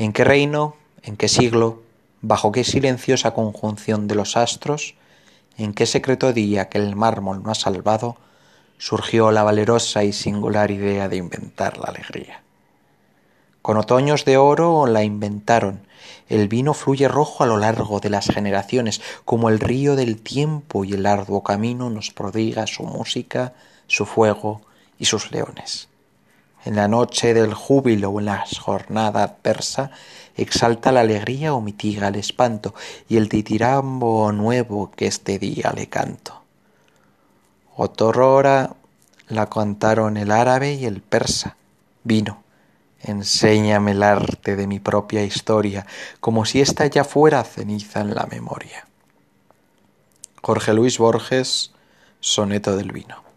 ¿En qué reino, en qué siglo, bajo qué silenciosa conjunción de los astros, en qué secreto día que el mármol no ha salvado, surgió la valerosa y singular idea de inventar la alegría? Con otoños de oro la inventaron. El vino fluye rojo a lo largo de las generaciones, como el río del tiempo y el arduo camino nos prodiga su música, su fuego y sus leones en la noche del júbilo o en la jornada adversa, exalta la alegría o mitiga el espanto, y el titirambo nuevo que este día le canto. Otorora la cantaron el árabe y el persa. Vino, enséñame el arte de mi propia historia, como si ésta ya fuera ceniza en la memoria. Jorge Luis Borges, Soneto del Vino.